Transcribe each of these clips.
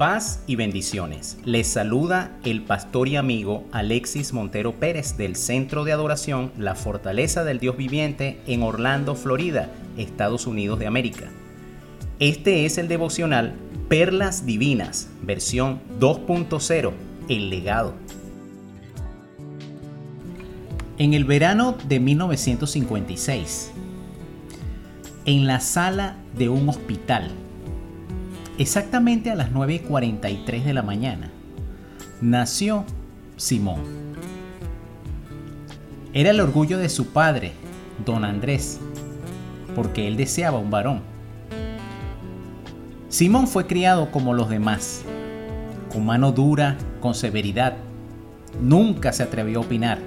Paz y bendiciones. Les saluda el pastor y amigo Alexis Montero Pérez del Centro de Adoración La Fortaleza del Dios Viviente en Orlando, Florida, Estados Unidos de América. Este es el devocional Perlas Divinas, versión 2.0, El legado. En el verano de 1956, en la sala de un hospital, Exactamente a las 9.43 de la mañana nació Simón. Era el orgullo de su padre, don Andrés, porque él deseaba un varón. Simón fue criado como los demás, con mano dura, con severidad. Nunca se atrevió a opinar.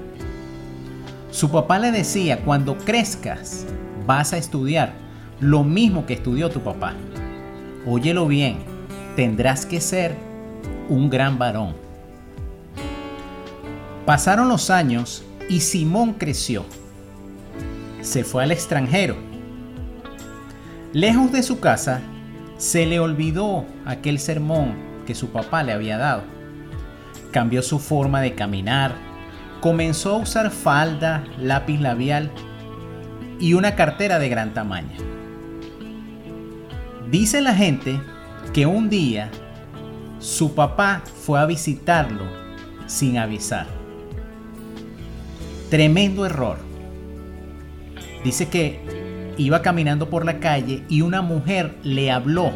Su papá le decía, cuando crezcas, vas a estudiar lo mismo que estudió tu papá óyelo bien, tendrás que ser un gran varón. Pasaron los años y Simón creció. Se fue al extranjero. Lejos de su casa, se le olvidó aquel sermón que su papá le había dado. Cambió su forma de caminar, comenzó a usar falda, lápiz labial y una cartera de gran tamaño. Dice la gente que un día su papá fue a visitarlo sin avisar. Tremendo error. Dice que iba caminando por la calle y una mujer le habló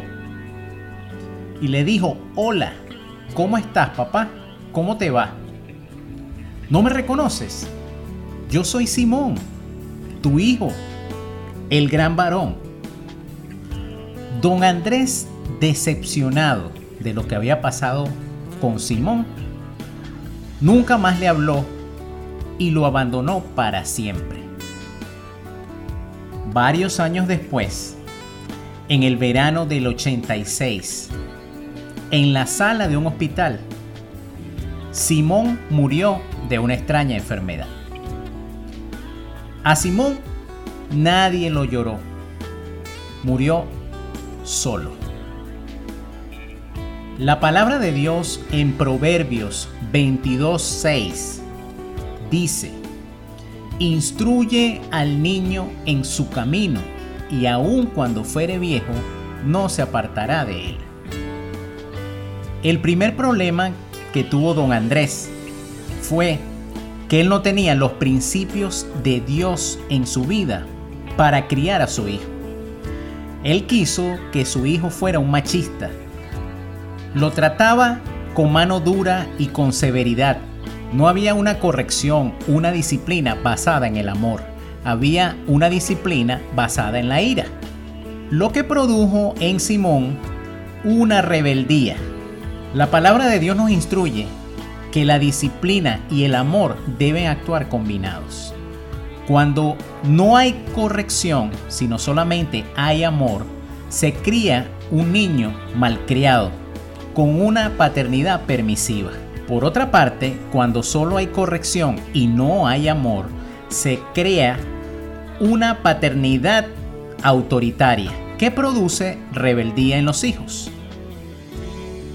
y le dijo, hola, ¿cómo estás papá? ¿Cómo te va? ¿No me reconoces? Yo soy Simón, tu hijo, el gran varón. Don Andrés, decepcionado de lo que había pasado con Simón, nunca más le habló y lo abandonó para siempre. Varios años después, en el verano del 86, en la sala de un hospital, Simón murió de una extraña enfermedad. A Simón nadie lo lloró. Murió solo. La palabra de Dios en Proverbios 22:6 dice, Instruye al niño en su camino, y aun cuando fuere viejo, no se apartará de él. El primer problema que tuvo don Andrés fue que él no tenía los principios de Dios en su vida para criar a su hijo. Él quiso que su hijo fuera un machista. Lo trataba con mano dura y con severidad. No había una corrección, una disciplina basada en el amor. Había una disciplina basada en la ira. Lo que produjo en Simón una rebeldía. La palabra de Dios nos instruye que la disciplina y el amor deben actuar combinados. Cuando no hay corrección, sino solamente hay amor, se cría un niño malcriado, con una paternidad permisiva. Por otra parte, cuando solo hay corrección y no hay amor, se crea una paternidad autoritaria que produce rebeldía en los hijos.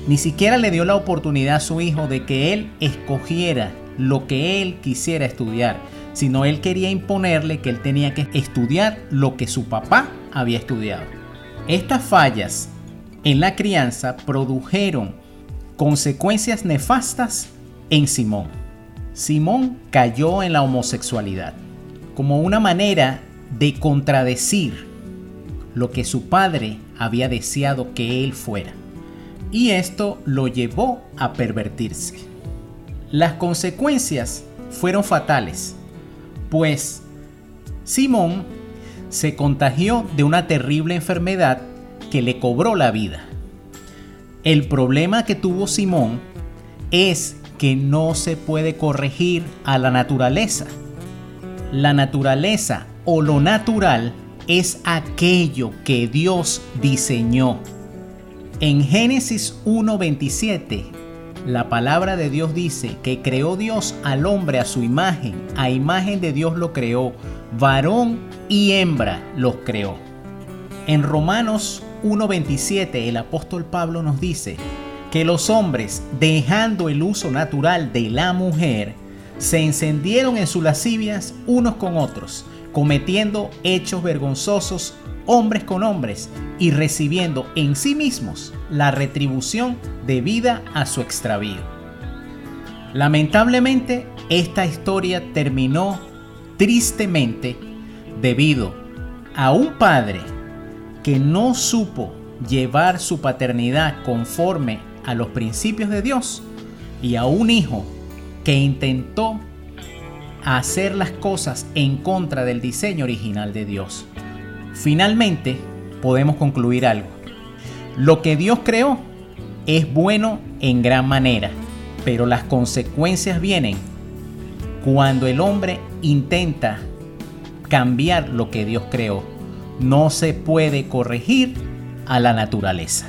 Ni siquiera le dio la oportunidad a su hijo de que él escogiera lo que él quisiera estudiar, sino él quería imponerle que él tenía que estudiar lo que su papá había estudiado. Estas fallas en la crianza produjeron consecuencias nefastas en Simón. Simón cayó en la homosexualidad como una manera de contradecir lo que su padre había deseado que él fuera. Y esto lo llevó a pervertirse. Las consecuencias fueron fatales pues Simón se contagió de una terrible enfermedad que le cobró la vida. El problema que tuvo Simón es que no se puede corregir a la naturaleza. La naturaleza o lo natural es aquello que Dios diseñó. En Génesis 1.27 la palabra de Dios dice que creó Dios al hombre a su imagen, a imagen de Dios lo creó, varón y hembra los creó. En Romanos 1.27 el apóstol Pablo nos dice que los hombres, dejando el uso natural de la mujer, se encendieron en sus lascivias unos con otros, cometiendo hechos vergonzosos hombres con hombres y recibiendo en sí mismos la retribución debida a su extravío. Lamentablemente, esta historia terminó tristemente debido a un padre que no supo llevar su paternidad conforme a los principios de Dios y a un hijo que intentó hacer las cosas en contra del diseño original de Dios. Finalmente, podemos concluir algo. Lo que Dios creó es bueno en gran manera, pero las consecuencias vienen cuando el hombre intenta cambiar lo que Dios creó. No se puede corregir a la naturaleza.